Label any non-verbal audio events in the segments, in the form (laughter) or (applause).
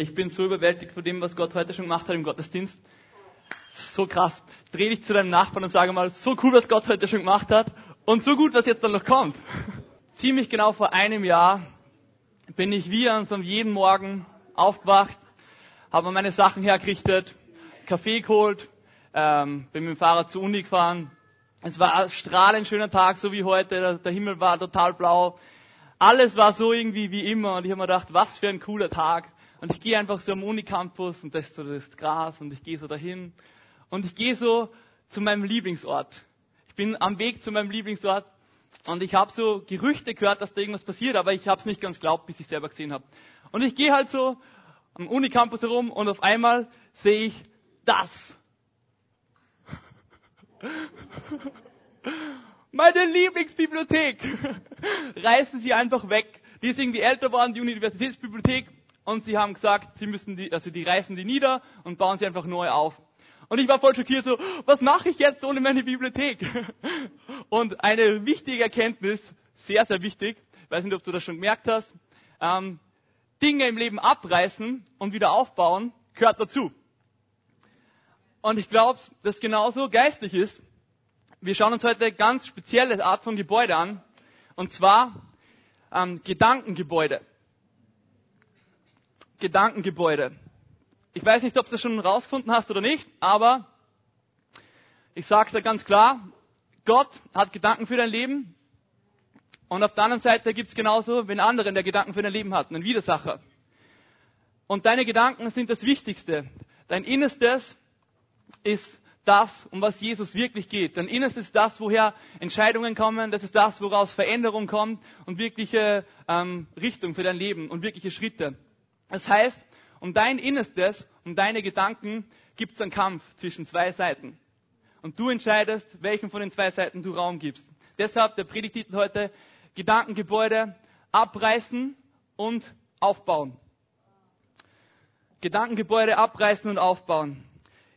Ich bin so überwältigt von dem, was Gott heute schon gemacht hat im Gottesdienst. So krass. Dreh dich zu deinem Nachbarn und sage mal, so cool, was Gott heute schon gemacht hat und so gut, was jetzt dann noch kommt. (laughs) Ziemlich genau vor einem Jahr bin ich wie an so jeden Morgen aufgewacht, habe meine Sachen hergerichtet, Kaffee geholt, ähm, bin mit dem Fahrrad zur Uni gefahren. Es war ein strahlend schöner Tag, so wie heute. Der, der Himmel war total blau. Alles war so irgendwie wie immer. Und ich habe mir gedacht, was für ein cooler Tag. Und ich gehe einfach so am Unicampus und das ist so das Gras und ich gehe so dahin. Und ich gehe so zu meinem Lieblingsort. Ich bin am Weg zu meinem Lieblingsort und ich habe so Gerüchte gehört, dass da irgendwas passiert, aber ich habe es nicht ganz glaubt, bis ich selber gesehen habe. Und ich gehe halt so am Unicampus herum und auf einmal sehe ich das. (laughs) Meine Lieblingsbibliothek. (laughs) Reißen Sie einfach weg. Die ist irgendwie älter geworden, die Universitätsbibliothek. Und sie haben gesagt, sie müssen die, also die reißen die nieder und bauen sie einfach neu auf. Und ich war voll schockiert so, was mache ich jetzt ohne meine Bibliothek? (laughs) Und eine wichtige Erkenntnis, sehr, sehr wichtig, weiß nicht, ob du das schon gemerkt hast, ähm, Dinge im Leben abreißen und wieder aufbauen, gehört dazu. Und ich glaube, dass genauso geistlich ist. Wir schauen uns heute eine ganz spezielle Art von Gebäude an, und zwar ähm, Gedankengebäude. Gedankengebäude. Ich weiß nicht, ob du das schon rausgefunden hast oder nicht, aber ich sage es dir ganz klar, Gott hat Gedanken für dein Leben und auf der anderen Seite gibt es genauso, wenn anderen der Gedanken für dein Leben hat, einen Widersacher. Und deine Gedanken sind das Wichtigste. Dein Innerstes ist das, um was Jesus wirklich geht. Dein Innerstes ist das, woher Entscheidungen kommen, das ist das, woraus Veränderung kommt und wirkliche ähm, Richtung für dein Leben und wirkliche Schritte. Das heißt, um dein Innerstes, um deine Gedanken gibt es einen Kampf zwischen zwei Seiten. Und du entscheidest, welchen von den zwei Seiten du Raum gibst. Deshalb der Predigtitel heute, Gedankengebäude abreißen und aufbauen. Gedankengebäude abreißen und aufbauen.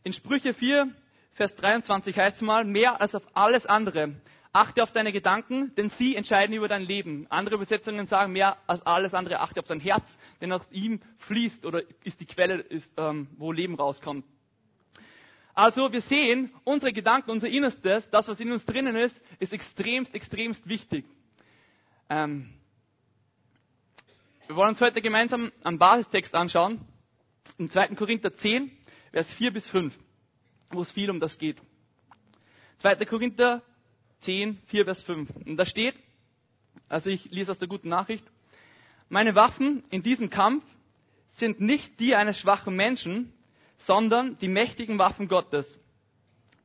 In Sprüche 4, Vers 23 heißt es mal, mehr als auf alles andere Achte auf deine Gedanken, denn sie entscheiden über dein Leben. Andere Übersetzungen sagen mehr als alles andere, achte auf dein Herz, denn aus ihm fließt oder ist die Quelle, ist, ähm, wo Leben rauskommt. Also wir sehen, unsere Gedanken, unser Innerstes, das, was in uns drinnen ist, ist extremst, extremst wichtig. Ähm, wir wollen uns heute gemeinsam einen Basistext anschauen, im 2. Korinther 10, Vers 4 bis 5, wo es viel um das geht. 2. Korinther 10, 4 Vers 5. Und da steht, also ich lese aus der guten Nachricht, meine Waffen in diesem Kampf sind nicht die eines schwachen Menschen, sondern die mächtigen Waffen Gottes.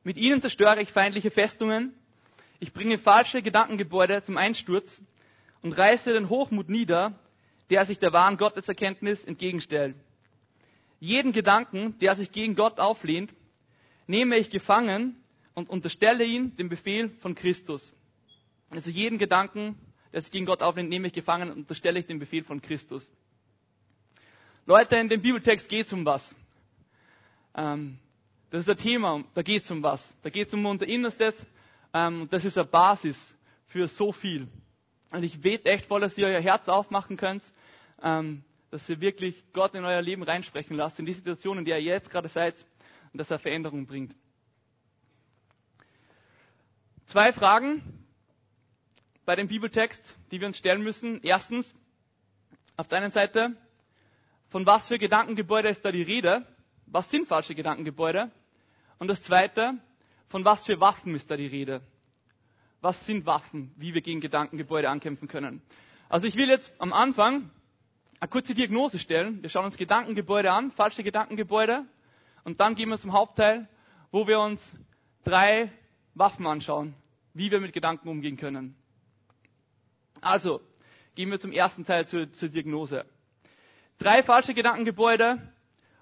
Mit ihnen zerstöre ich feindliche Festungen, ich bringe falsche Gedankengebäude zum Einsturz und reiße den Hochmut nieder, der sich der wahren Gotteserkenntnis entgegenstellt. Jeden Gedanken, der sich gegen Gott auflehnt, nehme ich gefangen und unterstelle ihn dem Befehl von Christus. Also jeden Gedanken, der sich gegen Gott aufnimmt, nehme ich gefangen und unterstelle ich dem Befehl von Christus. Leute, in dem Bibeltext geht es um was. Ähm, das ist ein Thema, da geht es um was. Da geht es um unser Innerstes. Ähm, das ist eine Basis für so viel. Und ich bete echt voll, dass ihr euer Herz aufmachen könnt, ähm, dass ihr wirklich Gott in euer Leben reinsprechen lasst, in die Situation, in der ihr jetzt gerade seid, und dass er Veränderung bringt. Zwei Fragen bei dem Bibeltext, die wir uns stellen müssen. Erstens, auf der einen Seite, von was für Gedankengebäude ist da die Rede? Was sind falsche Gedankengebäude? Und das zweite, von was für Waffen ist da die Rede? Was sind Waffen, wie wir gegen Gedankengebäude ankämpfen können? Also ich will jetzt am Anfang eine kurze Diagnose stellen. Wir schauen uns Gedankengebäude an, falsche Gedankengebäude. Und dann gehen wir zum Hauptteil, wo wir uns drei Waffen anschauen, wie wir mit Gedanken umgehen können. Also, gehen wir zum ersten Teil zur, zur Diagnose. Drei falsche Gedankengebäude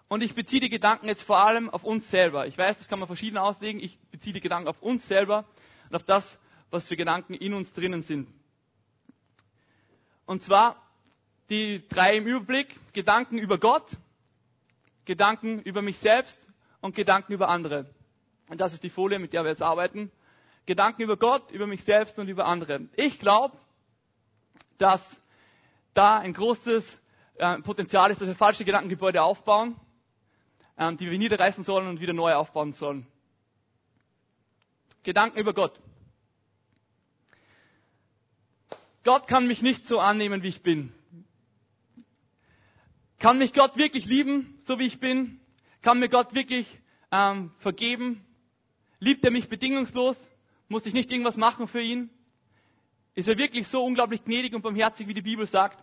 und ich beziehe die Gedanken jetzt vor allem auf uns selber. Ich weiß, das kann man verschieden auslegen. Ich beziehe die Gedanken auf uns selber und auf das, was für Gedanken in uns drinnen sind. Und zwar die drei im Überblick. Gedanken über Gott, Gedanken über mich selbst und Gedanken über andere. Und das ist die Folie, mit der wir jetzt arbeiten. Gedanken über Gott, über mich selbst und über andere. Ich glaube, dass da ein großes äh, Potenzial ist, dass wir falsche Gedankengebäude aufbauen, ähm, die wir niederreißen sollen und wieder neu aufbauen sollen. Gedanken über Gott. Gott kann mich nicht so annehmen, wie ich bin. Kann mich Gott wirklich lieben, so wie ich bin? Kann mir Gott wirklich ähm, vergeben? Liebt er mich bedingungslos? Muss ich nicht irgendwas machen für ihn? Ist er wirklich so unglaublich gnädig und barmherzig, wie die Bibel sagt?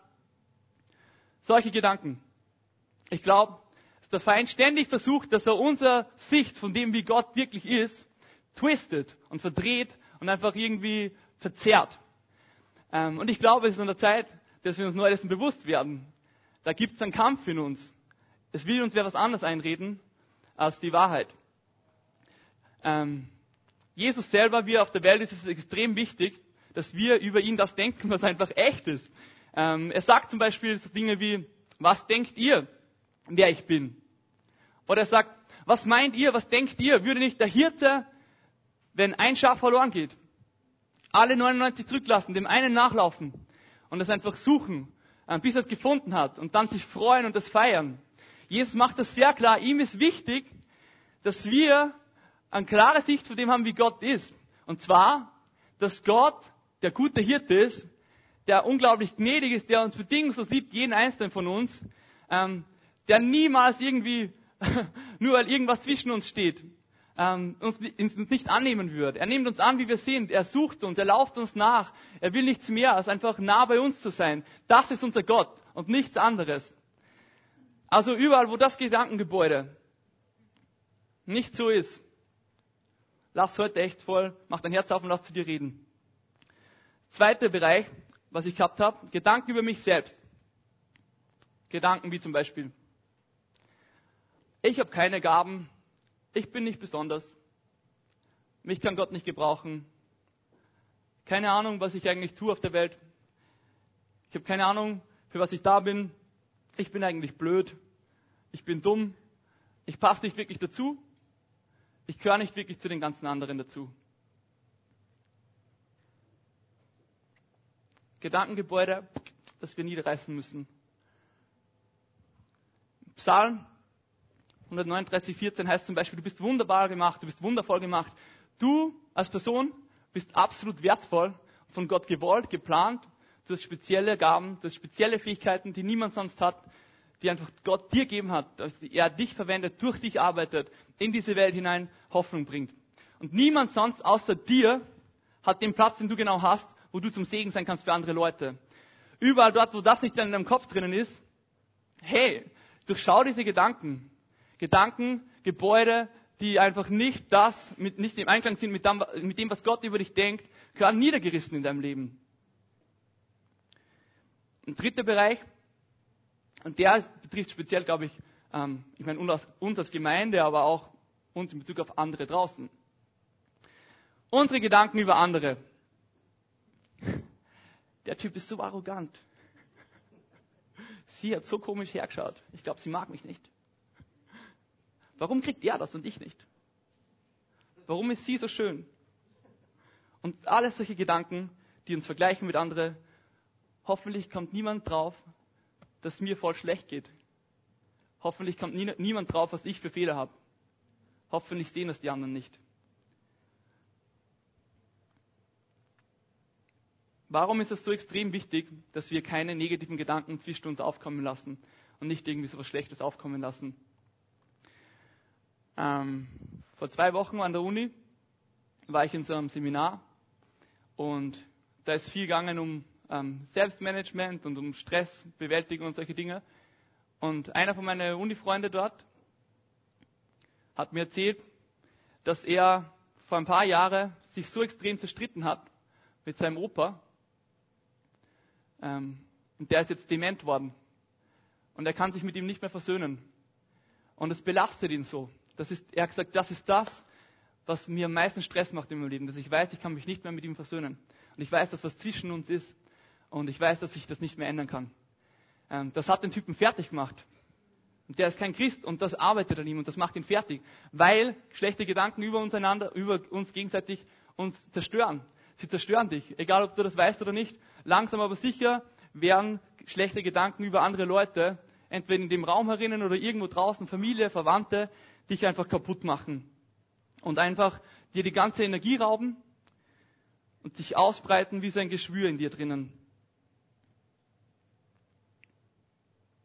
Solche Gedanken. Ich glaube, dass der Feind ständig versucht, dass er unsere Sicht von dem, wie Gott wirklich ist, twistet und verdreht und einfach irgendwie verzerrt. Ähm, und ich glaube, es ist an der Zeit, dass wir uns neu dessen bewusst werden. Da gibt es einen Kampf in uns. Es will uns wer was anderes einreden als die Wahrheit. Ähm, Jesus selber, wie er auf der Welt ist, ist extrem wichtig, dass wir über ihn das denken, was einfach echt ist. Ähm, er sagt zum Beispiel so Dinge wie, was denkt ihr, wer ich bin? Oder er sagt, was meint ihr, was denkt ihr? Würde nicht der Hirte, wenn ein Schaf verloren geht, alle 99 zurücklassen, dem einen nachlaufen und es einfach suchen, äh, bis er es gefunden hat und dann sich freuen und das feiern? Jesus macht das sehr klar. Ihm ist wichtig, dass wir eine klare Sicht von dem haben, wie Gott ist. Und zwar, dass Gott der gute Hirte ist, der unglaublich gnädig ist, der uns bedingungslos liebt, jeden einzelnen von uns, ähm, der niemals irgendwie, (laughs) nur weil irgendwas zwischen uns steht, ähm, uns, uns nicht annehmen wird. Er nimmt uns an, wie wir sind. Er sucht uns, er lauft uns nach. Er will nichts mehr, als einfach nah bei uns zu sein. Das ist unser Gott und nichts anderes. Also überall, wo das Gedankengebäude nicht so ist, lass heute echt voll, mach dein Herz auf und lass zu dir reden. Zweiter Bereich, was ich gehabt habe, Gedanken über mich selbst. Gedanken wie zum Beispiel, ich habe keine Gaben, ich bin nicht besonders, mich kann Gott nicht gebrauchen, keine Ahnung, was ich eigentlich tue auf der Welt, ich habe keine Ahnung, für was ich da bin, ich bin eigentlich blöd, ich bin dumm, ich passe nicht wirklich dazu, ich gehöre nicht wirklich zu den ganzen anderen dazu. Gedankengebäude, das wir niederreißen müssen. Psalm 139, 14 heißt zum Beispiel, du bist wunderbar gemacht, du bist wundervoll gemacht. Du als Person bist absolut wertvoll, von Gott gewollt, geplant. Du hast spezielle Gaben, du hast spezielle Fähigkeiten, die niemand sonst hat, die einfach Gott dir gegeben hat, dass er dich verwendet, durch dich arbeitet, in diese Welt hinein Hoffnung bringt. Und niemand sonst außer dir hat den Platz, den du genau hast, wo du zum Segen sein kannst für andere Leute. Überall dort, wo das nicht in deinem Kopf drinnen ist, hey, durchschau diese Gedanken. Gedanken, Gebäude, die einfach nicht das, mit, nicht im Einklang sind mit dem, mit dem, was Gott über dich denkt, gehören niedergerissen in deinem Leben. Ein dritter Bereich, und der betrifft speziell, glaube ich, ähm, ich meine uns, als Gemeinde, aber auch uns in Bezug auf andere draußen. Unsere Gedanken über andere der Typ ist so arrogant. Sie hat so komisch hergeschaut. Ich glaube, sie mag mich nicht. Warum kriegt er das und ich nicht? Warum ist sie so schön? Und alles solche Gedanken, die uns vergleichen mit anderen. Hoffentlich kommt niemand drauf, dass mir voll schlecht geht. Hoffentlich kommt nie, niemand drauf, was ich für Fehler habe. Hoffentlich sehen das die anderen nicht. Warum ist es so extrem wichtig, dass wir keine negativen Gedanken zwischen uns aufkommen lassen und nicht irgendwie so was Schlechtes aufkommen lassen? Ähm, vor zwei Wochen an der Uni war ich in so einem Seminar und da ist viel gegangen um ähm, Selbstmanagement und um Stressbewältigung und solche Dinge. Und einer von meinen Uni-Freunde dort hat mir erzählt, dass er vor ein paar Jahren sich so extrem zerstritten hat mit seinem Opa, ähm, und der ist jetzt dement worden. Und er kann sich mit ihm nicht mehr versöhnen. Und es belastet ihn so. Das ist, er hat gesagt, das ist das, was mir am meisten Stress macht in meinem Leben. Dass ich weiß, ich kann mich nicht mehr mit ihm versöhnen. Und ich weiß, dass was zwischen uns ist. Und ich weiß, dass ich das nicht mehr ändern kann. Ähm, das hat den Typen fertig gemacht. Und der ist kein Christ und das arbeitet an ihm und das macht ihn fertig. Weil schlechte Gedanken über uns einander, über uns gegenseitig uns zerstören. Sie zerstören dich, egal ob du das weißt oder nicht. Langsam aber sicher werden schlechte Gedanken über andere Leute, entweder in dem Raum herinnen oder irgendwo draußen, Familie, Verwandte, dich einfach kaputt machen. Und einfach dir die ganze Energie rauben und sich ausbreiten wie so ein Geschwür in dir drinnen.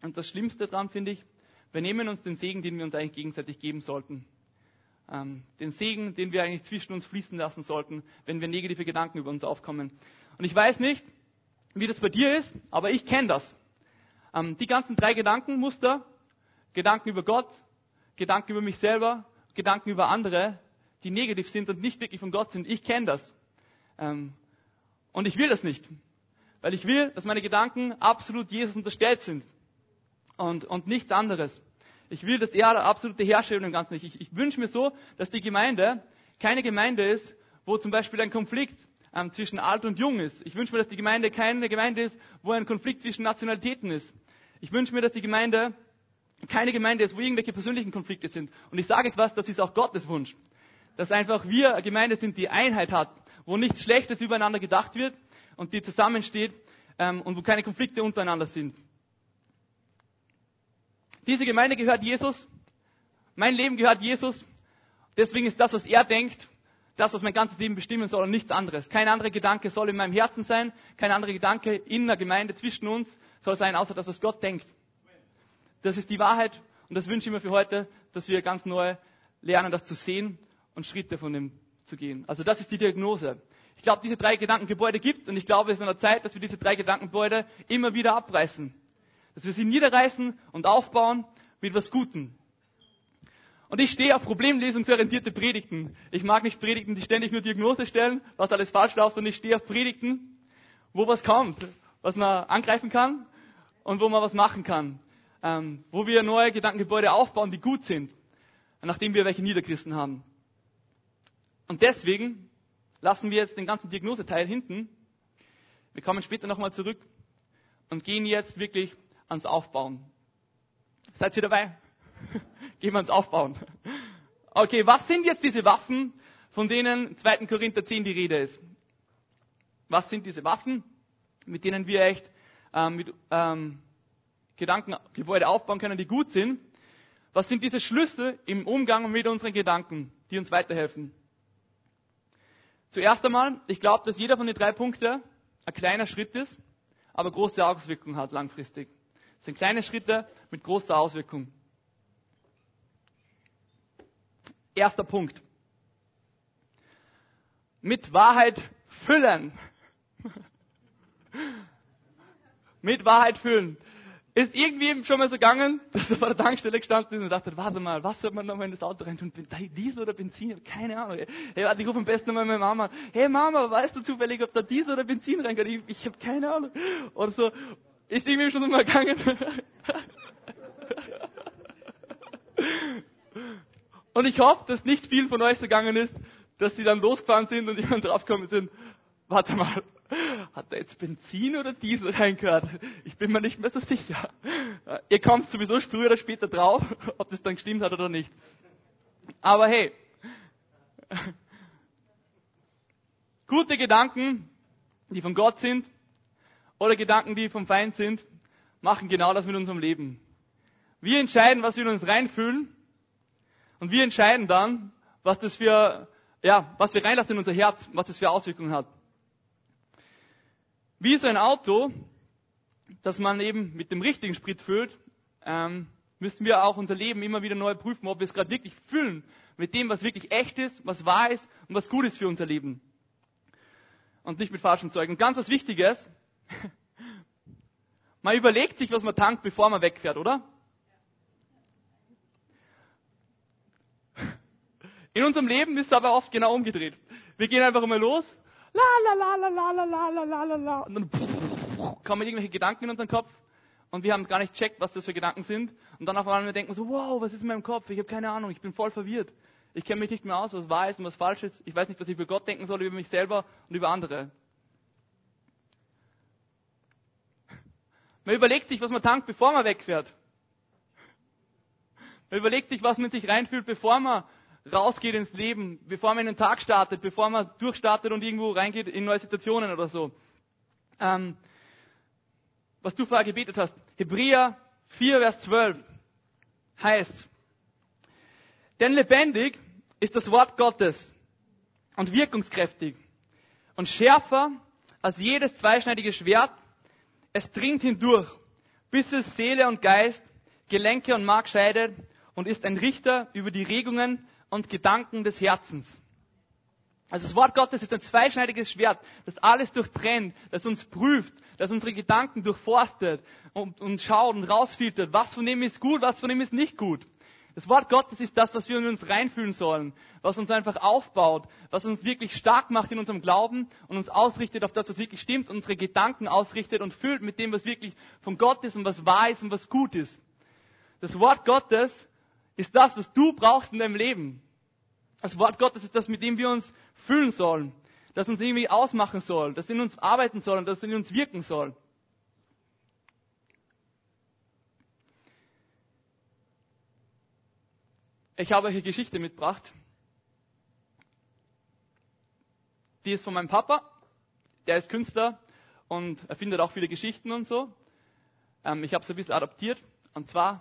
Und das Schlimmste daran finde ich, wir nehmen uns den Segen, den wir uns eigentlich gegenseitig geben sollten. Ähm, den Segen, den wir eigentlich zwischen uns fließen lassen sollten, wenn wir negative Gedanken über uns aufkommen. Und ich weiß nicht, wie das bei dir ist, aber ich kenne das. Ähm, die ganzen drei Gedankenmuster, Gedanken über Gott, Gedanken über mich selber, Gedanken über andere, die negativ sind und nicht wirklich von Gott sind, ich kenne das. Ähm, und ich will das nicht. Weil ich will, dass meine Gedanken absolut Jesus unterstellt sind. Und, und nichts anderes. Ich will, dass er der absolute Herrscher in dem Ganzen ist. Ich, ich wünsche mir so, dass die Gemeinde keine Gemeinde ist, wo zum Beispiel ein Konflikt ähm, zwischen alt und jung ist. Ich wünsche mir, dass die Gemeinde keine Gemeinde ist, wo ein Konflikt zwischen Nationalitäten ist. Ich wünsche mir, dass die Gemeinde keine Gemeinde ist, wo irgendwelche persönlichen Konflikte sind. Und ich sage etwas, das ist auch Gottes Wunsch. Dass einfach wir eine Gemeinde sind, die Einheit hat, wo nichts Schlechtes übereinander gedacht wird und die zusammensteht ähm, und wo keine Konflikte untereinander sind. Diese Gemeinde gehört Jesus. Mein Leben gehört Jesus. Deswegen ist das, was er denkt, das, was mein ganzes Leben bestimmen soll und nichts anderes. Kein anderer Gedanke soll in meinem Herzen sein, kein anderer Gedanke in der Gemeinde zwischen uns soll sein, außer das, was Gott denkt. Das ist die Wahrheit und das wünsche ich mir für heute, dass wir ganz neu lernen, das zu sehen und Schritte von dem zu gehen. Also das ist die Diagnose. Ich glaube, diese drei Gedankengebäude gibt es und ich glaube, es ist an der Zeit, dass wir diese drei Gedankengebäude immer wieder abreißen. Dass wir sie niederreißen und aufbauen mit was Gutem. Und ich stehe auf problemlesungsorientierte Predigten. Ich mag nicht Predigten, die ständig nur Diagnose stellen, was alles falsch läuft, sondern ich stehe auf Predigten, wo was kommt, was man angreifen kann und wo man was machen kann. Ähm, wo wir neue Gedankengebäude aufbauen, die gut sind, nachdem wir welche Niederchristen haben. Und deswegen lassen wir jetzt den ganzen Diagnoseteil hinten. Wir kommen später nochmal zurück und gehen jetzt wirklich ans Aufbauen. Seid ihr dabei? (laughs) Gehen wir ans Aufbauen. Okay, was sind jetzt diese Waffen, von denen 2. Korinther 10 die Rede ist? Was sind diese Waffen, mit denen wir echt ähm, mit ähm, Gedankengebäude aufbauen können, die gut sind? Was sind diese Schlüssel im Umgang mit unseren Gedanken, die uns weiterhelfen? Zuerst einmal, ich glaube, dass jeder von den drei Punkten ein kleiner Schritt ist, aber große Auswirkungen hat langfristig. Das sind kleine Schritte mit großer Auswirkung. Erster Punkt. Mit Wahrheit füllen. (laughs) mit Wahrheit füllen. Ist irgendwie schon mal so gegangen, dass du vor der Tankstelle gestanden ist und dachte, warte mal, was soll man nochmal in das Auto rein tun? Diesel oder Benzin? Keine Ahnung. Hey, warte, ich rufe am besten mal meine Mama. Hey Mama, weißt du zufällig, ob da Diesel oder Benzin reingeht? Ich, ich habe keine Ahnung. Oder so. Ist irgendwie schon mal gegangen. und ich hoffe, dass nicht viel von euch so gegangen ist, dass sie dann losgefahren sind und jemand draufgekommen sind. Warte mal, hat da jetzt Benzin oder Diesel reingehört? Ich bin mir nicht mehr so sicher. Ihr kommt sowieso früher oder später drauf, ob das dann gestimmt hat oder nicht. Aber hey, gute Gedanken, die von Gott sind, oder Gedanken, die vom Feind sind, machen genau das mit unserem Leben. Wir entscheiden, was wir in uns reinfühlen, und wir entscheiden dann, was das für, ja, was wir reinlassen in unser Herz, was das für Auswirkungen hat. Wie so ein Auto, das man eben mit dem richtigen Sprit füllt, ähm, müssen wir auch unser Leben immer wieder neu prüfen, ob wir es gerade wirklich füllen mit dem, was wirklich echt ist, was wahr ist und was gut ist für unser Leben. Und nicht mit falschen Zeugen. Und ganz was Wichtiges, (laughs) man überlegt sich, was man tankt, bevor man wegfährt, oder? (laughs) In unserem Leben ist es aber oft genau umgedreht. Wir gehen einfach immer los la la la la la la la la la la la und dann (laughs) kommen irgendwelche Gedanken in unseren Kopf und wir haben gar nicht checkt, was das für Gedanken sind und dann auf einmal denken wir so, wow, was ist in meinem Kopf? Ich habe keine Ahnung, ich bin voll verwirrt. Ich kenne mich nicht mehr aus, was wahr ist und was falsch ist. Ich weiß nicht, was ich über Gott denken soll, über mich selber und über andere. Man überlegt sich, was man tankt, bevor man wegfährt. Man überlegt sich, was man sich reinfühlt, bevor man rausgeht ins Leben, bevor man in den Tag startet, bevor man durchstartet und irgendwo reingeht in neue Situationen oder so. Ähm, was du vorher gebetet hast. Hebräer 4, Vers 12 heißt, denn lebendig ist das Wort Gottes und wirkungskräftig und schärfer als jedes zweischneidige Schwert. Es dringt hindurch, bis es Seele und Geist, Gelenke und Mark scheidet und ist ein Richter über die Regungen und Gedanken des Herzens. Also das Wort Gottes ist ein zweischneidiges Schwert, das alles durchtrennt, das uns prüft, das unsere Gedanken durchforstet und, und schaut und rausfiltert, was von dem ist gut, was von dem ist nicht gut. Das Wort Gottes ist das, was wir in uns reinfühlen sollen, was uns einfach aufbaut, was uns wirklich stark macht in unserem Glauben und uns ausrichtet auf das, was wirklich stimmt, unsere Gedanken ausrichtet und füllt mit dem, was wirklich von Gott ist und was wahr ist und was gut ist. Das Wort Gottes ist das, was du brauchst in deinem Leben. Das Wort Gottes ist das, mit dem wir uns füllen sollen, das uns irgendwie ausmachen soll, das in uns arbeiten soll und das in uns wirken soll. Ich habe euch eine Geschichte mitgebracht. Die ist von meinem Papa. Der ist Künstler und erfindet auch viele Geschichten und so. Ähm, ich habe es ein bisschen adaptiert. Und zwar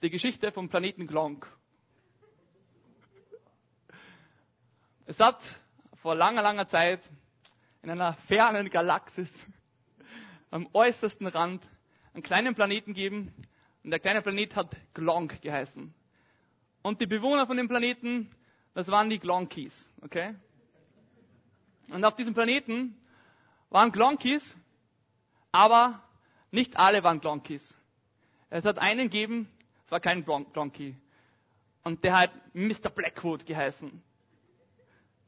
die Geschichte vom Planeten Glonk. Es hat vor langer, langer Zeit in einer fernen Galaxis am äußersten Rand einen kleinen Planeten gegeben und der kleine Planet hat Glonk geheißen. Und die Bewohner von dem Planeten, das waren die Glonkies, okay? Und auf diesem Planeten waren Glonkies, aber nicht alle waren Glonkies. Es hat einen gegeben, es war kein Glonky. Und der hat Mr. Blackwood geheißen.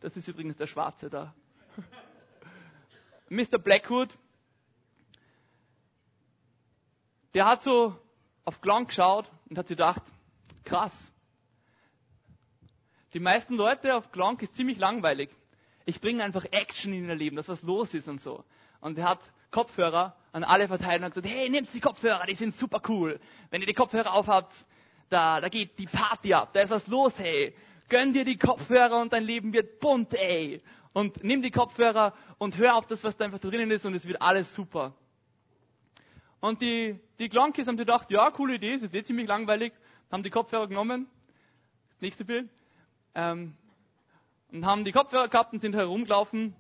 Das ist übrigens der Schwarze da. (laughs) Mr. Blackwood, der hat so auf Glonk geschaut und hat sich gedacht, krass. Die meisten Leute auf Glonk ist ziemlich langweilig. Ich bringe einfach Action in ihr Leben, dass was los ist und so. Und er hat Kopfhörer an alle verteilt und hat gesagt, hey, nehmt die Kopfhörer, die sind super cool. Wenn ihr die Kopfhörer aufhabt, da, da geht die Party ab, da ist was los, hey gönn dir die Kopfhörer und dein Leben wird bunt, ey. Und nimm die Kopfhörer und hör auf das, was da einfach drinnen ist und es wird alles super. Und die, die Glonkis haben gedacht, ja, coole Idee, es ist eh ziemlich langweilig, haben die Kopfhörer genommen, das nächste Bild, ähm, und haben die Kopfhörer gehabt und sind herumgelaufen.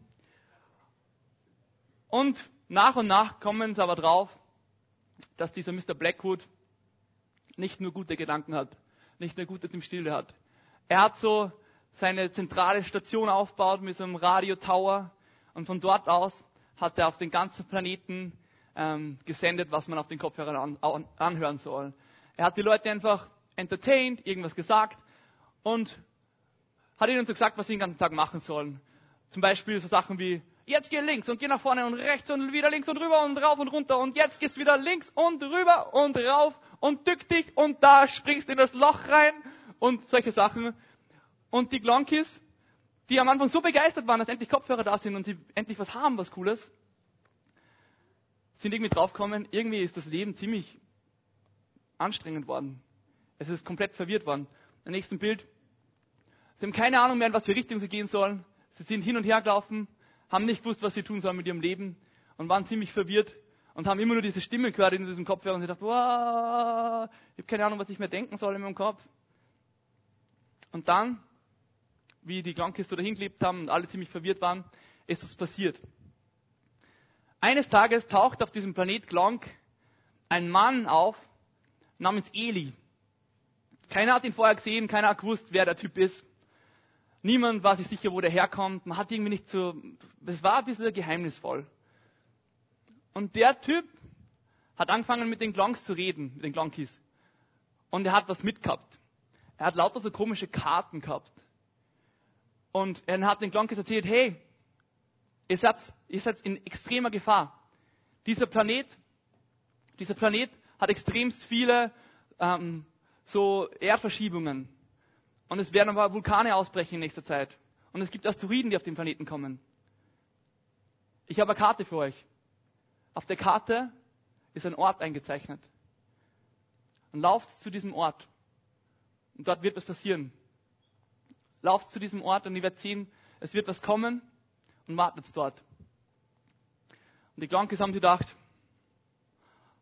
Und nach und nach kommen sie aber drauf, dass dieser Mr. Blackwood nicht nur gute Gedanken hat, nicht nur gute im Stille hat. Er hat so seine zentrale Station aufgebaut mit so einem Radio-Tower und von dort aus hat er auf den ganzen Planeten ähm, gesendet, was man auf den Kopfhörern an, an, anhören soll. Er hat die Leute einfach entertained, irgendwas gesagt und hat ihnen so gesagt, was sie den ganzen Tag machen sollen. Zum Beispiel so Sachen wie, jetzt geh links und geh nach vorne und rechts und wieder links und rüber und rauf und runter und jetzt gehst wieder links und rüber und rauf und dück dich und da springst in das Loch rein und solche Sachen. Und die Glonkis, die am Anfang so begeistert waren, dass endlich Kopfhörer da sind und sie endlich was haben, was Cooles, sind irgendwie draufgekommen, irgendwie ist das Leben ziemlich anstrengend worden. Es ist komplett verwirrt worden. Im nächsten Bild. Sie haben keine Ahnung mehr, in was für Richtung sie gehen sollen. Sie sind hin und her gelaufen, haben nicht gewusst, was sie tun sollen mit ihrem Leben und waren ziemlich verwirrt und haben immer nur diese Stimme gehört in diesem Kopfhörer und sie dachten, wow, ich habe keine Ahnung, was ich mehr denken soll in meinem Kopf. Und dann, wie die Krankkiste dahin gelebt haben und alle ziemlich verwirrt waren, ist es passiert. Eines Tages taucht auf diesem Planet Glank ein Mann auf namens Eli. Keiner hat ihn vorher gesehen, keiner hat gewusst, wer der Typ ist. Niemand war sich sicher, wo der herkommt. Man hat irgendwie nicht so, es war ein bisschen geheimnisvoll. Und der Typ hat angefangen mit den Glonks zu reden, mit den Glonkis. Und er hat was mitgehabt. Er hat lauter so komische Karten gehabt. Und er hat den Glonkes erzählt, hey, ihr seid, ihr seid in extremer Gefahr. Dieser Planet, dieser Planet hat extremst viele ähm, so Erdverschiebungen. Und es werden aber Vulkane ausbrechen in nächster Zeit. Und es gibt Asteroiden, die auf den Planeten kommen. Ich habe eine Karte für euch. Auf der Karte ist ein Ort eingezeichnet. Und lauft zu diesem Ort. Und dort wird was passieren. Lauft zu diesem Ort und ihr werdet sehen, es wird was kommen und wartet dort. Und die Glonkes haben gedacht,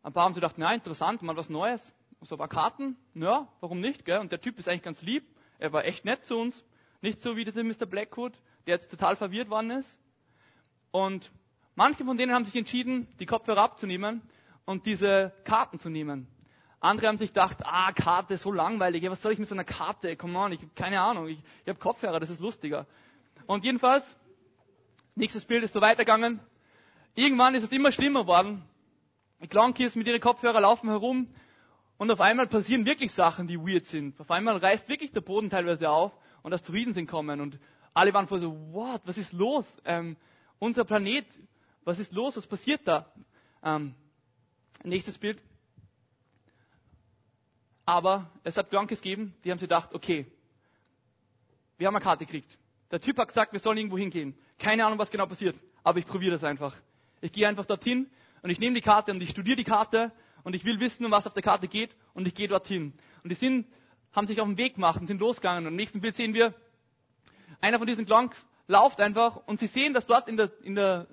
Ein paar haben gedacht, na interessant, mal was Neues. So ein paar Karten, ja, warum nicht, gell? Und der Typ ist eigentlich ganz lieb. Er war echt nett zu uns. Nicht so wie dieser Mr. Blackwood, der jetzt total verwirrt worden ist. Und manche von denen haben sich entschieden, die Kopfhörer abzunehmen und diese Karten zu nehmen. Andere haben sich gedacht, ah, Karte, so langweilig, was soll ich mit so einer Karte? Come on, ich habe keine Ahnung, ich, ich habe Kopfhörer, das ist lustiger. Und jedenfalls, nächstes Bild ist so weitergegangen. Irgendwann ist es immer schlimmer geworden. Die Clownkids mit ihren Kopfhörern laufen herum und auf einmal passieren wirklich Sachen, die weird sind. Auf einmal reißt wirklich der Boden teilweise auf und Asteroiden sind kommen und alle waren voll so, what, was ist los? Ähm, unser Planet, was ist los? Was passiert da? Ähm, nächstes Bild. Aber es hat Blankes gegeben, die haben sich gedacht, okay, wir haben eine Karte gekriegt. Der Typ hat gesagt, wir sollen irgendwo hingehen. Keine Ahnung, was genau passiert, aber ich probiere das einfach. Ich gehe einfach dorthin und ich nehme die Karte und ich studiere die Karte und ich will wissen, um was auf der Karte geht und ich gehe dorthin. Und die sind, haben sich auf den Weg gemacht und sind losgegangen. Und im nächsten Bild sehen wir, einer von diesen Glonks lauft einfach und sie sehen, dass dort in der, in der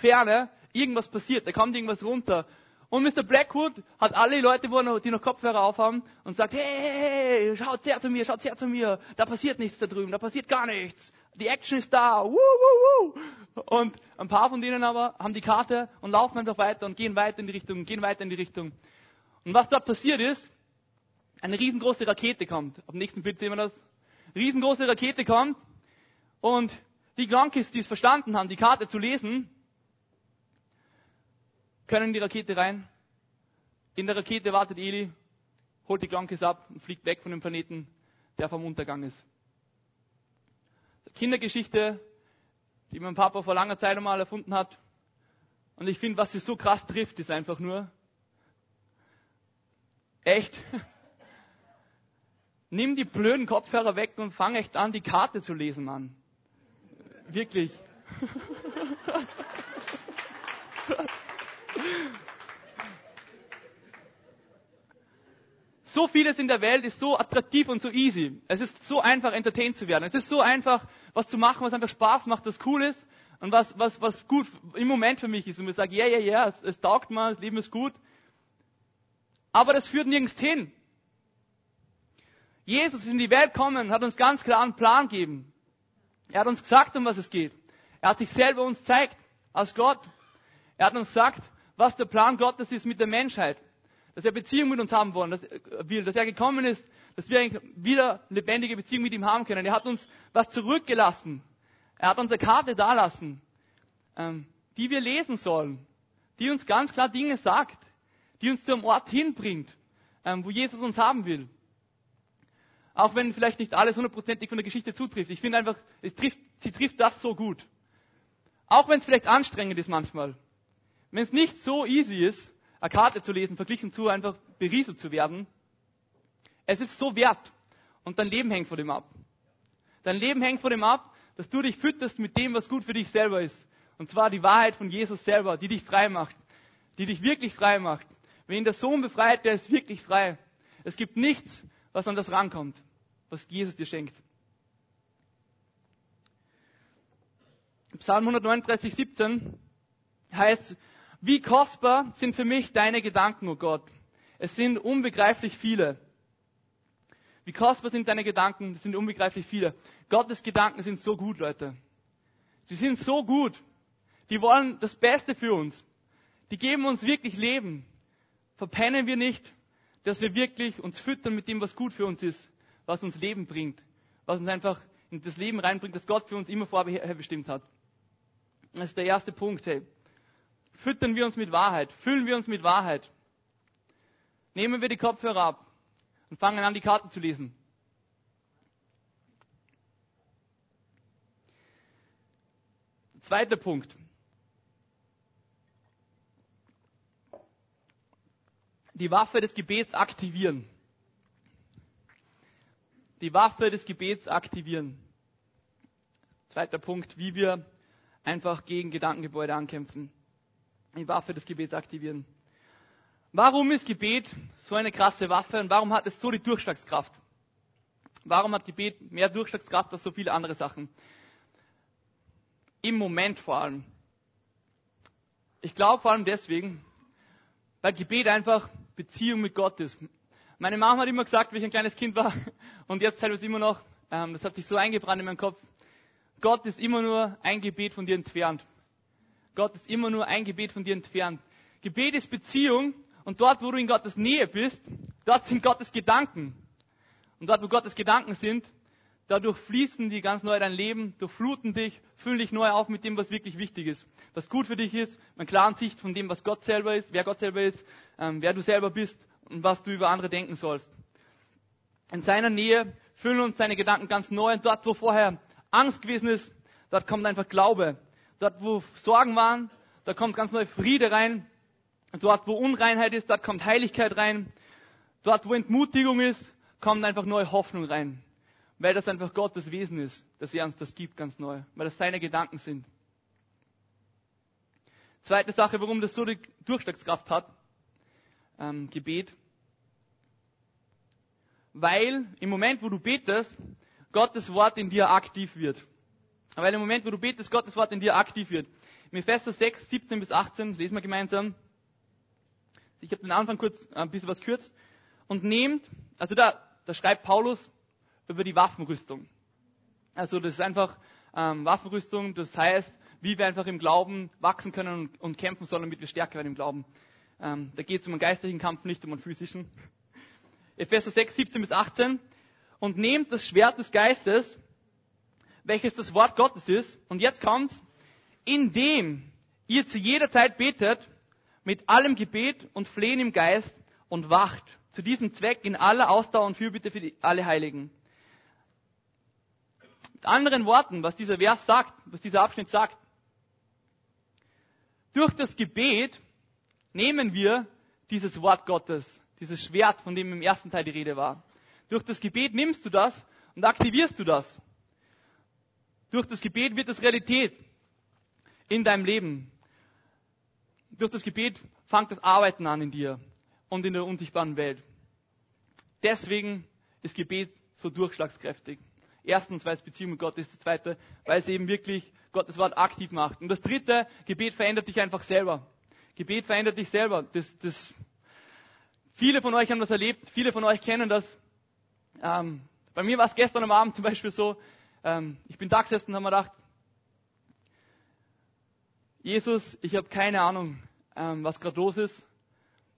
Ferne irgendwas passiert. Da kommt irgendwas runter. Und Mr. Blackwood hat alle Leute, die noch Kopfhörer aufhaben und sagt, hey, hey, hey, schaut her zu mir, schaut her zu mir. Da passiert nichts da drüben, da passiert gar nichts. Die Action ist da. Woo, woo, woo. Und ein paar von denen aber haben die Karte und laufen einfach weiter und gehen weiter in die Richtung, gehen weiter in die Richtung. Und was dort passiert ist, eine riesengroße Rakete kommt. Auf dem nächsten Bild sehen wir das. Riesengroße Rakete kommt und die Gronkis, die es verstanden haben, die Karte zu lesen, können in die Rakete rein. In der Rakete wartet Eli, holt die Gronkis ab und fliegt weg von dem Planeten, der vom Untergang ist. Kindergeschichte, die mein Papa vor langer Zeit einmal erfunden hat. Und ich finde, was sie so krass trifft, ist einfach nur, echt, (laughs) nimm die blöden Kopfhörer weg und fang echt an, die Karte zu lesen, Mann. Wirklich. (laughs) So vieles in der Welt ist so attraktiv und so easy. Es ist so einfach, entertained zu werden. Es ist so einfach, was zu machen, was einfach Spaß macht, was cool ist und was, was, was gut im Moment für mich ist. Und wir sagen, ja, ja, ja, es, es taugt mal, das Leben ist gut. Aber das führt nirgends hin. Jesus ist in die Welt gekommen, hat uns ganz klar einen Plan gegeben. Er hat uns gesagt, um was es geht. Er hat sich selber uns zeigt als Gott. Er hat uns gesagt, was der Plan Gottes ist mit der Menschheit. Dass er Beziehung mit uns haben wollen, dass, will, dass er gekommen ist, dass wir wieder lebendige Beziehung mit ihm haben können. Er hat uns was zurückgelassen. Er hat unsere Karte dalassen, ähm, die wir lesen sollen, die uns ganz klar Dinge sagt, die uns zum Ort hinbringt, ähm, wo Jesus uns haben will. Auch wenn vielleicht nicht alles hundertprozentig von der Geschichte zutrifft. Ich finde einfach, trifft, sie trifft das so gut. Auch wenn es vielleicht anstrengend ist manchmal. Wenn es nicht so easy ist, eine Karte zu lesen, verglichen zu einfach berieselt zu werden. Es ist so wert. Und dein Leben hängt von dem ab. Dein Leben hängt von dem ab, dass du dich fütterst mit dem, was gut für dich selber ist. Und zwar die Wahrheit von Jesus selber, die dich frei macht. Die dich wirklich frei macht. Wenn der Sohn befreit, der ist wirklich frei. Es gibt nichts, was an das rankommt, was Jesus dir schenkt. Psalm 139, 17 heißt, wie kostbar sind für mich deine Gedanken, o oh Gott. Es sind unbegreiflich viele. Wie kostbar sind deine Gedanken? Es sind unbegreiflich viele. Gottes Gedanken sind so gut, Leute. Sie sind so gut. Die wollen das Beste für uns. Die geben uns wirklich Leben. Verpennen wir nicht, dass wir wirklich uns füttern mit dem, was gut für uns ist, was uns Leben bringt, was uns einfach in das Leben reinbringt, das Gott für uns immer vorher bestimmt hat. Das ist der erste Punkt. Hey. Füttern wir uns mit Wahrheit, füllen wir uns mit Wahrheit. Nehmen wir die Kopfhörer ab und fangen an, die Karten zu lesen. Zweiter Punkt. Die Waffe des Gebets aktivieren. Die Waffe des Gebets aktivieren. Zweiter Punkt, wie wir einfach gegen Gedankengebäude ankämpfen. Die Waffe des Gebets aktivieren. Warum ist Gebet so eine krasse Waffe und warum hat es so die Durchschlagskraft? Warum hat Gebet mehr Durchschlagskraft als so viele andere Sachen? Im Moment vor allem. Ich glaube vor allem deswegen, weil Gebet einfach Beziehung mit Gott ist. Meine Mama hat immer gesagt, wie ich ein kleines Kind war, (laughs) und jetzt teilweise immer noch, ähm, das hat sich so eingebrannt in meinem Kopf, Gott ist immer nur ein Gebet von dir entfernt. Gott ist immer nur ein Gebet von dir entfernt. Gebet ist Beziehung und dort, wo du in Gottes Nähe bist, dort sind Gottes Gedanken. Und dort, wo Gottes Gedanken sind, dadurch fließen die ganz neu dein Leben, durchfluten dich, füllen dich neu auf mit dem, was wirklich wichtig ist. Was gut für dich ist, mit einer klaren Sicht von dem, was Gott selber ist, wer Gott selber ist, ähm, wer du selber bist und was du über andere denken sollst. In seiner Nähe füllen uns seine Gedanken ganz neu und dort, wo vorher Angst gewesen ist, dort kommt einfach Glaube. Dort, wo Sorgen waren, da kommt ganz neu Friede rein. Dort, wo Unreinheit ist, dort kommt Heiligkeit rein. Dort, wo Entmutigung ist, kommt einfach neue Hoffnung rein. Weil das einfach Gottes Wesen ist, dass er uns das gibt ganz neu. Weil das seine Gedanken sind. Zweite Sache, warum das so die Durchschlagskraft hat. Ähm, Gebet. Weil im Moment, wo du betest, Gottes Wort in dir aktiv wird. Weil im Moment, wo du betest, Gottes Wort in dir aktiv wird. In Epheser 6, 17 bis 18, lesen wir gemeinsam. Ich habe den Anfang kurz äh, ein bisschen was kürzt. Und nehmt, also da, da schreibt Paulus über die Waffenrüstung. Also das ist einfach ähm, Waffenrüstung, das heißt, wie wir einfach im Glauben wachsen können und, und kämpfen sollen, damit wir stärker werden im Glauben. Ähm, da geht es um einen geistlichen Kampf, nicht um einen physischen. (laughs) Epheser 6, 17 bis 18 und nehmt das Schwert des Geistes, welches das Wort Gottes ist. Und jetzt kommt's, indem ihr zu jeder Zeit betet, mit allem Gebet und Flehen im Geist und wacht zu diesem Zweck in aller Ausdauer und Fürbitte für die, alle Heiligen. Mit anderen Worten, was dieser Vers sagt, was dieser Abschnitt sagt, durch das Gebet nehmen wir dieses Wort Gottes, dieses Schwert, von dem im ersten Teil die Rede war. Durch das Gebet nimmst du das und aktivierst du das. Durch das Gebet wird es Realität in deinem Leben. Durch das Gebet fängt das Arbeiten an in dir und in der unsichtbaren Welt. Deswegen ist Gebet so durchschlagskräftig. Erstens, weil es Beziehung mit Gott ist. Das zweite, weil es eben wirklich Gottes Wort aktiv macht. Und das dritte, Gebet verändert dich einfach selber. Gebet verändert dich selber. Das, das, viele von euch haben das erlebt. Viele von euch kennen das. Ähm, bei mir war es gestern am Abend zum Beispiel so, ähm, ich bin da gesessen und habe mir gedacht, Jesus, ich habe keine Ahnung, ähm, was gerade los ist.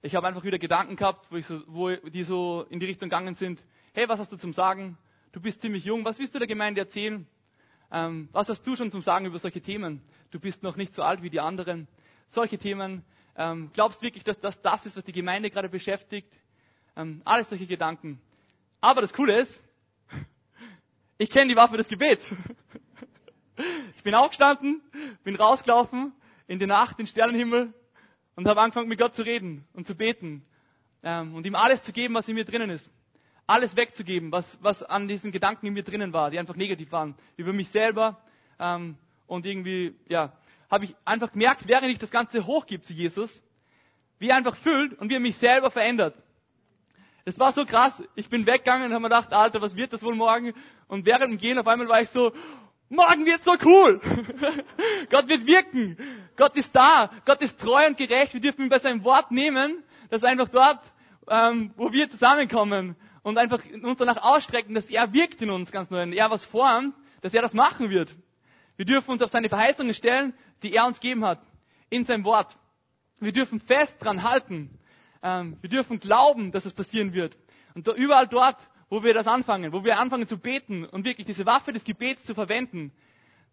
Ich habe einfach wieder Gedanken gehabt, wo, so, wo, die so in die Richtung gegangen sind. Hey, was hast du zum Sagen? Du bist ziemlich jung. Was willst du der Gemeinde erzählen? Ähm, was hast du schon zum Sagen über solche Themen? Du bist noch nicht so alt wie die anderen. Solche Themen. Ähm, glaubst wirklich, dass das das ist, was die Gemeinde gerade beschäftigt? Ähm, alles solche Gedanken. Aber das Coole ist, ich kenne die Waffe des Gebets. Ich bin aufgestanden, bin rausgelaufen in die Nacht, in den Sternenhimmel und habe angefangen mit Gott zu reden und zu beten ähm, und ihm alles zu geben, was in mir drinnen ist. Alles wegzugeben, was, was an diesen Gedanken in mir drinnen war, die einfach negativ waren, über mich selber ähm, und irgendwie, ja, habe ich einfach gemerkt, während ich das Ganze hochgebe zu Jesus, wie er einfach füllt und wie er mich selber verändert. Es war so krass. Ich bin weggegangen und habe mir gedacht, Alter, was wird das wohl morgen? Und während dem Gehen auf einmal war ich so, morgen wird so cool. (laughs) Gott wird wirken. Gott ist da. Gott ist treu und gerecht. Wir dürfen ihn bei seinem Wort nehmen. Das ist einfach dort, ähm, wo wir zusammenkommen und einfach uns danach ausstrecken, dass er wirkt in uns ganz neu. Und er was formt, dass er das machen wird. Wir dürfen uns auf seine Verheißungen stellen, die er uns gegeben hat. In seinem Wort. Wir dürfen fest dran halten. Ähm, wir dürfen glauben, dass es passieren wird. Und da, überall dort, wo wir das anfangen, wo wir anfangen zu beten und wirklich diese Waffe des Gebets zu verwenden,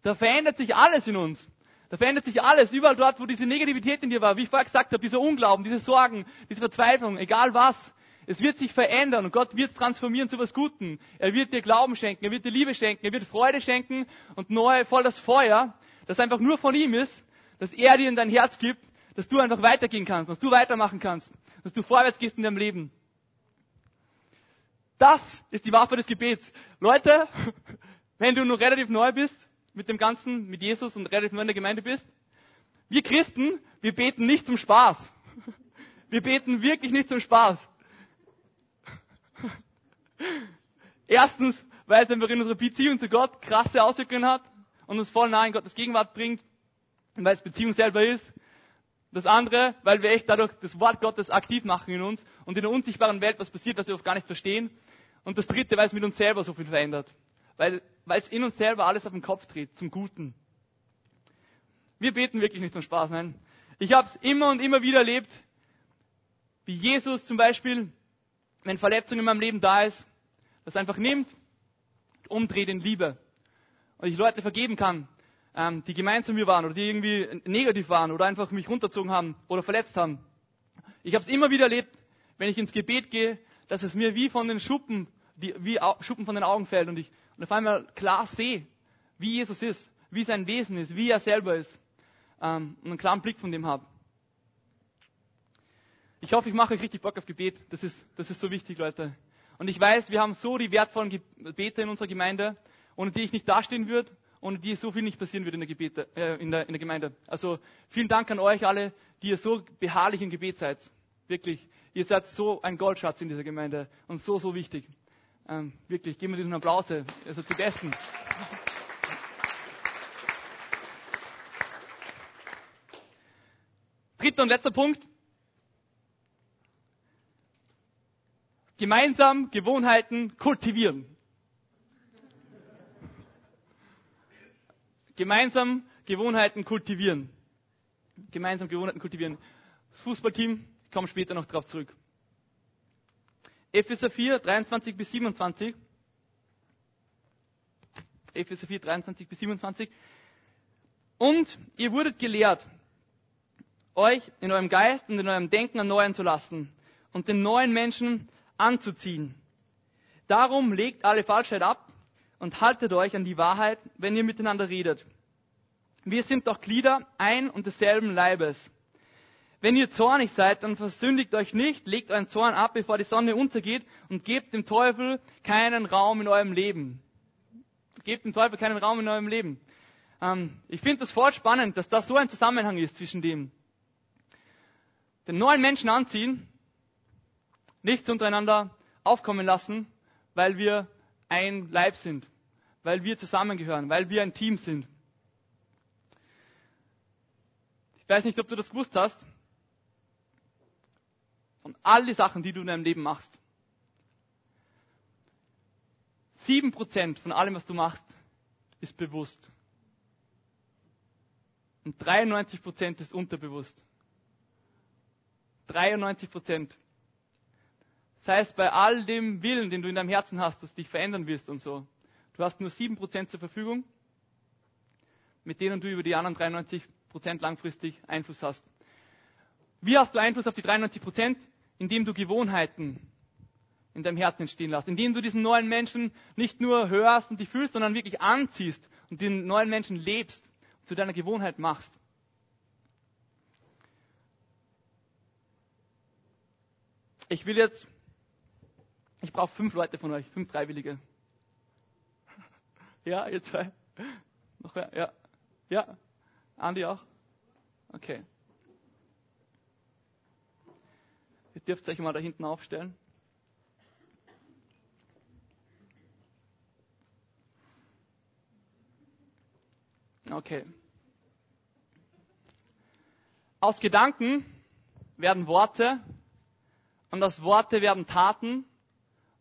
da verändert sich alles in uns. Da verändert sich alles. Überall dort, wo diese Negativität in dir war, wie ich vorher gesagt habe, dieser Unglauben, diese Sorgen, diese Verzweiflung, egal was, es wird sich verändern und Gott wird es transformieren zu was Guten. Er wird dir Glauben schenken, er wird dir Liebe schenken, er wird Freude schenken und neu, voll das Feuer, das einfach nur von ihm ist, dass er dir in dein Herz gibt, dass du einfach weitergehen kannst, dass du weitermachen kannst dass du vorwärts gehst in deinem Leben. Das ist die Waffe des Gebets. Leute, (laughs) wenn du noch relativ neu bist mit dem Ganzen, mit Jesus und relativ neu in der Gemeinde bist, wir Christen, wir beten nicht zum Spaß. (laughs) Wir beten wirklich nicht zum Spaß. (laughs) Erstens, weil es einfach in unserer Beziehung zu Gott krasse Auswirkungen hat und uns voll nah in Gottes Gegenwart bringt weil es Beziehung selber ist. Das andere, weil wir echt dadurch das Wort Gottes aktiv machen in uns und in der unsichtbaren Welt was passiert, was wir oft gar nicht verstehen. Und das dritte, weil es mit uns selber so viel verändert. Weil, weil es in uns selber alles auf den Kopf dreht, zum Guten. Wir beten wirklich nicht zum Spaß, nein. Ich habe es immer und immer wieder erlebt, wie Jesus zum Beispiel, wenn Verletzung in meinem Leben da ist, das einfach nimmt, umdreht in Liebe. Und ich Leute vergeben kann, ähm, die gemeinsam mir waren oder die irgendwie negativ waren oder einfach mich runterzogen haben oder verletzt haben. Ich habe es immer wieder erlebt, wenn ich ins Gebet gehe, dass es mir wie von den Schuppen, die, wie Schuppen von den Augen fällt und ich und auf einmal klar sehe, wie Jesus ist, wie sein Wesen ist, wie er selber ist ähm, und einen klaren Blick von dem habe. Ich hoffe, ich mache euch richtig Bock auf Gebet. Das ist, das ist so wichtig, Leute. Und ich weiß, wir haben so die wertvollen Gebete in unserer Gemeinde, ohne die ich nicht dastehen würde ohne die so viel nicht passieren würde in der, Gebete, äh, in, der, in der Gemeinde. Also vielen Dank an euch alle, die ihr so beharrlich im Gebet seid. Wirklich, ihr seid so ein Goldschatz in dieser Gemeinde und so, so wichtig. Ähm, wirklich, geben wir diesen Applaus, also zu Besten. Dritter und letzter Punkt. Gemeinsam Gewohnheiten kultivieren. Gemeinsam Gewohnheiten kultivieren. Gemeinsam Gewohnheiten kultivieren. Das Fußballteam, ich komme später noch darauf zurück. Epheser 4, 23 bis 27. Epheser 4, 23 bis 27. Und ihr wurdet gelehrt, euch in eurem Geist und in eurem Denken erneuern zu lassen und den neuen Menschen anzuziehen. Darum legt alle Falschheit ab und haltet euch an die Wahrheit, wenn ihr miteinander redet. Wir sind doch Glieder ein und desselben Leibes. Wenn ihr zornig seid, dann versündigt euch nicht, legt euren Zorn ab, bevor die Sonne untergeht und gebt dem Teufel keinen Raum in eurem Leben. Gebt dem Teufel keinen Raum in eurem Leben. Ähm, ich finde das voll spannend, dass da so ein Zusammenhang ist zwischen dem. Den neuen Menschen anziehen, nichts untereinander aufkommen lassen, weil wir ein Leib sind weil wir zusammengehören, weil wir ein Team sind. Ich weiß nicht, ob du das gewusst hast. Von all die Sachen, die du in deinem Leben machst. Sieben Prozent von allem, was du machst, ist bewusst. Und 93 Prozent ist unterbewusst. 93 Prozent. Das heißt, bei all dem Willen, den du in deinem Herzen hast, dass dich verändern wirst und so, Du hast nur 7% zur Verfügung, mit denen du über die anderen 93% langfristig Einfluss hast. Wie hast du Einfluss auf die 93%? Indem du Gewohnheiten in deinem Herzen entstehen lässt, indem du diesen neuen Menschen nicht nur hörst und die fühlst, sondern wirklich anziehst und den neuen Menschen lebst, zu deiner Gewohnheit machst. Ich will jetzt, ich brauche fünf Leute von euch, fünf Freiwillige. (laughs) Ja, ihr zwei. Noch wer? Ja. Ja. Andi auch? Okay. Ihr dürft euch mal da hinten aufstellen. Okay. Aus Gedanken werden Worte und aus Worte werden Taten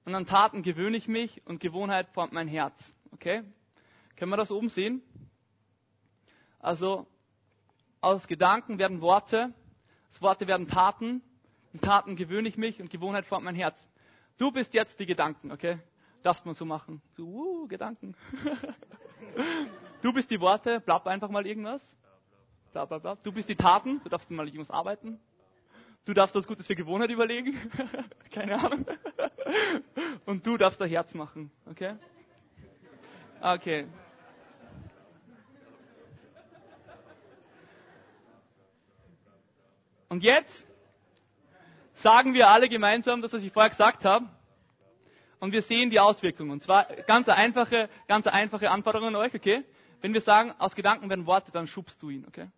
und an Taten gewöhne ich mich und Gewohnheit formt mein Herz. Okay? Können wir das oben sehen? Also, aus Gedanken werden Worte, aus Worte werden Taten, und Taten gewöhne ich mich und Gewohnheit formt mein Herz. Du bist jetzt die Gedanken, okay? Darfst man so machen. So, uh, Gedanken. (laughs) du bist die Worte, blabb einfach mal irgendwas. Bla, bla, bla. Du bist die Taten, du darfst mal irgendwas arbeiten. Du darfst was Gutes für Gewohnheit überlegen. (laughs) Keine Ahnung. Und du darfst dein Herz machen, okay? Okay. Und jetzt sagen wir alle gemeinsam das, was ich vorher gesagt habe. Und wir sehen die Auswirkungen. Und zwar ganz einfache, ganz einfache Anforderung an euch, okay? Wenn wir sagen, aus Gedanken werden Worte, dann schubst du ihn, okay?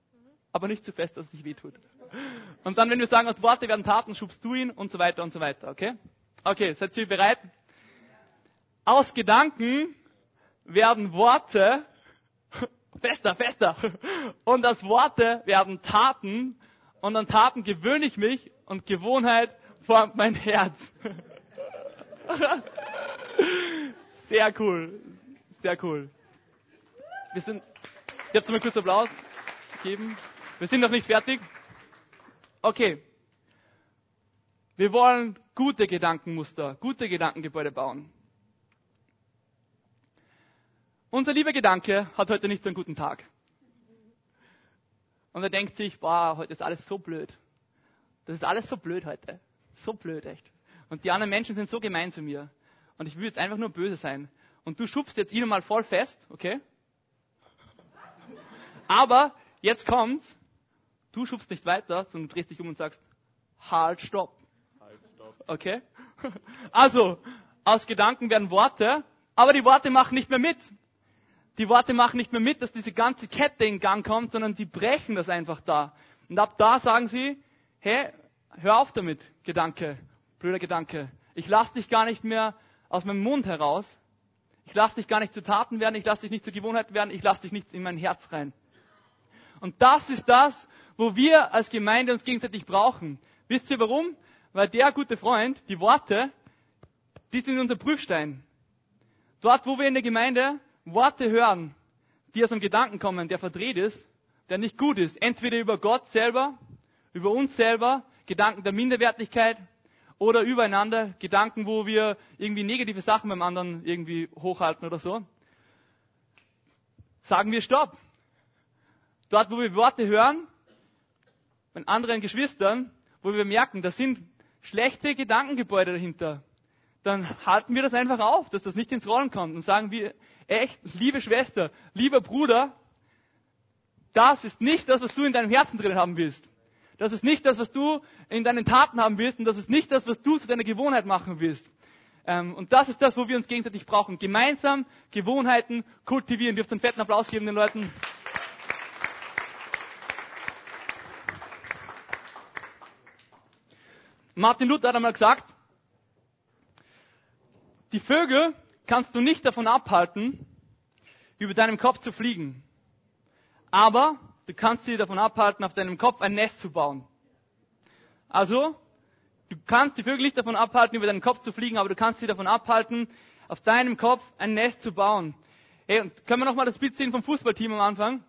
Aber nicht zu fest, dass es sich wehtut. Und dann, wenn wir sagen, aus Worte werden Taten, schubst du ihn und so weiter und so weiter, okay? Okay, seid ihr bereit? Aus Gedanken werden Worte (laughs) fester, fester. Und aus Worte werden Taten und an Taten gewöhne ich mich und Gewohnheit formt mein Herz. (laughs) Sehr cool. Sehr cool. Wir sind, ich habe mir kurz Applaus geben. Wir sind noch nicht fertig. Okay. Wir wollen gute Gedankenmuster, gute Gedankengebäude bauen. Unser lieber Gedanke hat heute nicht so einen guten Tag. Und er denkt sich, boah, heute ist alles so blöd. Das ist alles so blöd heute. So blöd, echt. Und die anderen Menschen sind so gemein zu mir. Und ich will jetzt einfach nur böse sein. Und du schubst jetzt ihn mal voll fest, okay? Aber jetzt kommt's. Du schubst nicht weiter, sondern du drehst dich um und sagst, halt, stopp. Halt, stopp. Okay? (laughs) Also, aus Gedanken werden Worte, aber die Worte machen nicht mehr mit. Die Worte machen nicht mehr mit, dass diese ganze Kette in Gang kommt, sondern sie brechen das einfach da. Und ab da sagen sie, hey, hör auf damit, Gedanke, blöder Gedanke. Ich lass dich gar nicht mehr aus meinem Mund heraus. Ich lass dich gar nicht zu Taten werden, ich lass dich nicht zur Gewohnheit werden, ich lass dich nicht in mein Herz rein. Und das ist das, wo wir als Gemeinde uns gegenseitig brauchen. Wisst ihr warum? Weil der gute Freund, die Worte, die sind unser Prüfstein. Dort, wo wir in der Gemeinde Worte hören, die aus einem Gedanken kommen, der verdreht ist, der nicht gut ist, entweder über Gott selber, über uns selber, Gedanken der Minderwertigkeit oder übereinander, Gedanken, wo wir irgendwie negative Sachen beim anderen irgendwie hochhalten oder so, sagen wir Stopp. Dort, wo wir Worte hören, von anderen Geschwistern, wo wir merken, da sind schlechte Gedankengebäude dahinter, dann halten wir das einfach auf, dass das nicht ins Rollen kommt und sagen wir, echt, liebe Schwester, lieber Bruder, das ist nicht das, was du in deinem Herzen drin haben willst. Das ist nicht das, was du in deinen Taten haben willst und das ist nicht das, was du zu deiner Gewohnheit machen willst. Ähm, und das ist das, wo wir uns gegenseitig brauchen. Gemeinsam Gewohnheiten kultivieren. Dürft einen fetten Applaus geben den Leuten. Martin Luther hat einmal gesagt, die Vögel kannst du nicht davon abhalten, über deinem Kopf zu fliegen. Aber du kannst sie davon abhalten, auf deinem Kopf ein Nest zu bauen. Also, du kannst die Vögel nicht davon abhalten, über deinen Kopf zu fliegen, aber du kannst sie davon abhalten, auf deinem Kopf ein Nest zu bauen. Hey, und können wir nochmal das Bild sehen vom Fußballteam am Anfang?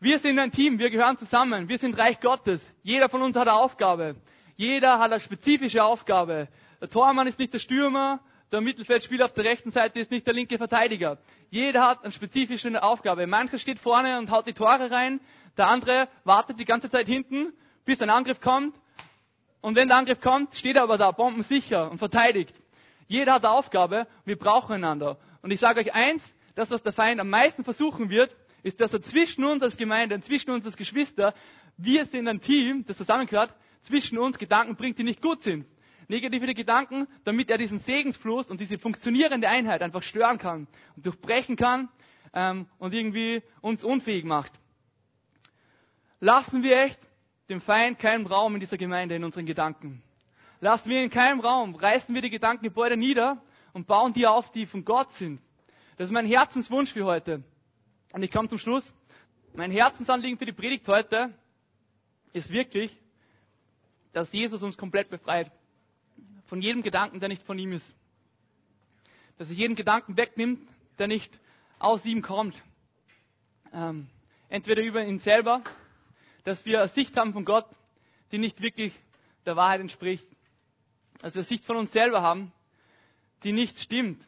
Wir sind ein Team, wir gehören zusammen, wir sind Reich Gottes. Jeder von uns hat eine Aufgabe. Jeder hat eine spezifische Aufgabe. Der Tormann ist nicht der Stürmer, der Mittelfeldspieler auf der rechten Seite ist nicht der linke Verteidiger. Jeder hat eine spezifische Aufgabe. Mancher steht vorne und haut die Tore rein, der andere wartet die ganze Zeit hinten, bis ein Angriff kommt. Und wenn der Angriff kommt, steht er aber da, bombensicher und verteidigt. Jeder hat eine Aufgabe, wir brauchen einander. Und ich sage euch eins, das, was der Feind am meisten versuchen wird, ist, dass er zwischen uns als Gemeinde, zwischen uns als Geschwister, wir sind ein Team, das zusammengehört, zwischen uns Gedanken bringt, die nicht gut sind negative Gedanken, damit er diesen Segensfluss und diese funktionierende Einheit einfach stören kann und durchbrechen kann ähm, und irgendwie uns unfähig macht. Lassen wir echt dem Feind keinen Raum in dieser Gemeinde, in unseren Gedanken. Lassen wir in keinem Raum, reißen wir die Gedankengebäude nieder und bauen die auf, die von Gott sind. Das ist mein Herzenswunsch für heute. Und ich komme zum Schluss. Mein Herzensanliegen für die Predigt heute ist wirklich, dass Jesus uns komplett befreit von jedem Gedanken, der nicht von ihm ist. Dass er jeden Gedanken wegnimmt, der nicht aus ihm kommt. Ähm, entweder über ihn selber, dass wir eine Sicht haben von Gott, die nicht wirklich der Wahrheit entspricht. Dass wir eine Sicht von uns selber haben, die nicht stimmt.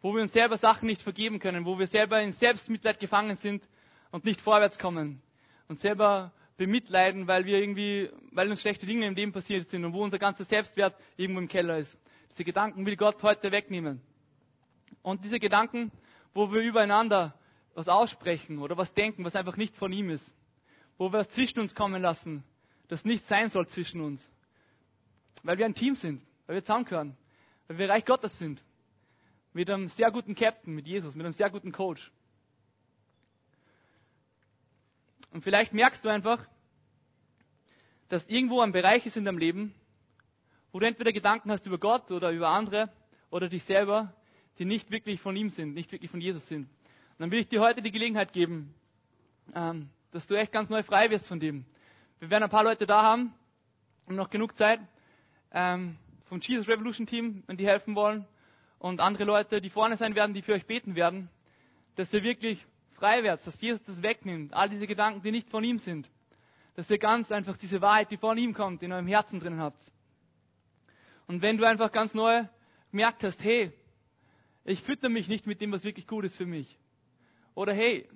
Wo wir uns selber Sachen nicht vergeben können, wo wir selber in Selbstmitleid gefangen sind und nicht vorwärts kommen. Und selber bemitleiden, weil wir irgendwie, weil uns schlechte Dinge im Leben passiert sind und wo unser ganzer Selbstwert irgendwo im Keller ist. Diese Gedanken will Gott heute wegnehmen. Und diese Gedanken, wo wir übereinander was aussprechen oder was denken, was einfach nicht von ihm ist. Wo wir es zwischen uns kommen lassen, das nicht sein soll zwischen uns. Weil wir ein Team sind, weil wir zusammengehören, weil wir Reich Gottes sind. Mit einem sehr guten Captain, mit Jesus, mit einem sehr guten Coach. Und vielleicht merkst du einfach, dass irgendwo ein Bereich ist in deinem Leben, wo du entweder Gedanken hast über Gott oder über andere oder dich selber, die nicht wirklich von ihm sind, nicht wirklich von Jesus sind. Und dann will ich dir heute die Gelegenheit geben, ähm, dass du echt ganz neu frei wirst von dem. wir werden ein paar Leute da haben und noch genug Zeit ähm, vom Jesus Revolution Team, wenn die helfen wollen und andere Leute, die vorne sein werden, die für euch beten werden, dass ihr wirklich frei werdet, dass Jesus das wegnimmt, all diese Gedanken, die nicht von ihm sind, dass ihr ganz einfach diese Wahrheit, die von ihm kommt, in eurem Herzen drin habt. Und wenn du einfach ganz neu gemerkt hast, hey, ich fütter mich nicht mit dem, was wirklich gut ist für mich. Oder hey,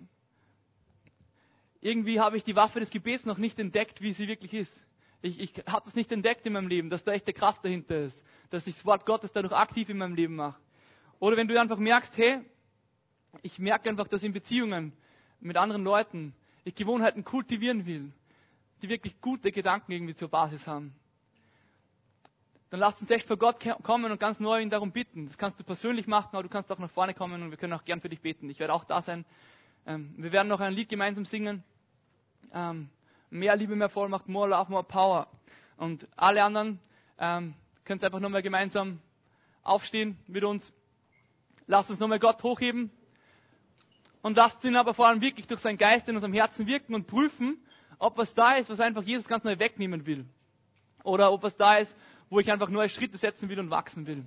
irgendwie habe ich die Waffe des Gebets noch nicht entdeckt, wie sie wirklich ist. Ich, ich habe das nicht entdeckt in meinem Leben, dass da echte Kraft dahinter ist, dass ich das Wort Gottes dadurch aktiv in meinem Leben mache. Oder wenn du einfach merkst, hey, ich merke einfach, dass in Beziehungen mit anderen Leuten ich Gewohnheiten kultivieren will, die wirklich gute Gedanken irgendwie zur Basis haben. Dann lasst uns echt vor Gott kommen und ganz neu ihn darum bitten. Das kannst du persönlich machen, aber du kannst auch nach vorne kommen und wir können auch gern für dich beten. Ich werde auch da sein. Ähm, wir werden noch ein Lied gemeinsam singen ähm, mehr Liebe, mehr Vollmacht, more love, more power. Und alle anderen ähm, können einfach nochmal gemeinsam aufstehen mit uns. Lasst uns nochmal Gott hochheben. Und lasst ihn aber vor allem wirklich durch seinen Geist in unserem Herzen wirken und prüfen, ob was da ist, was einfach Jesus ganz neu wegnehmen will. Oder ob was da ist, wo ich einfach neue Schritte setzen will und wachsen will.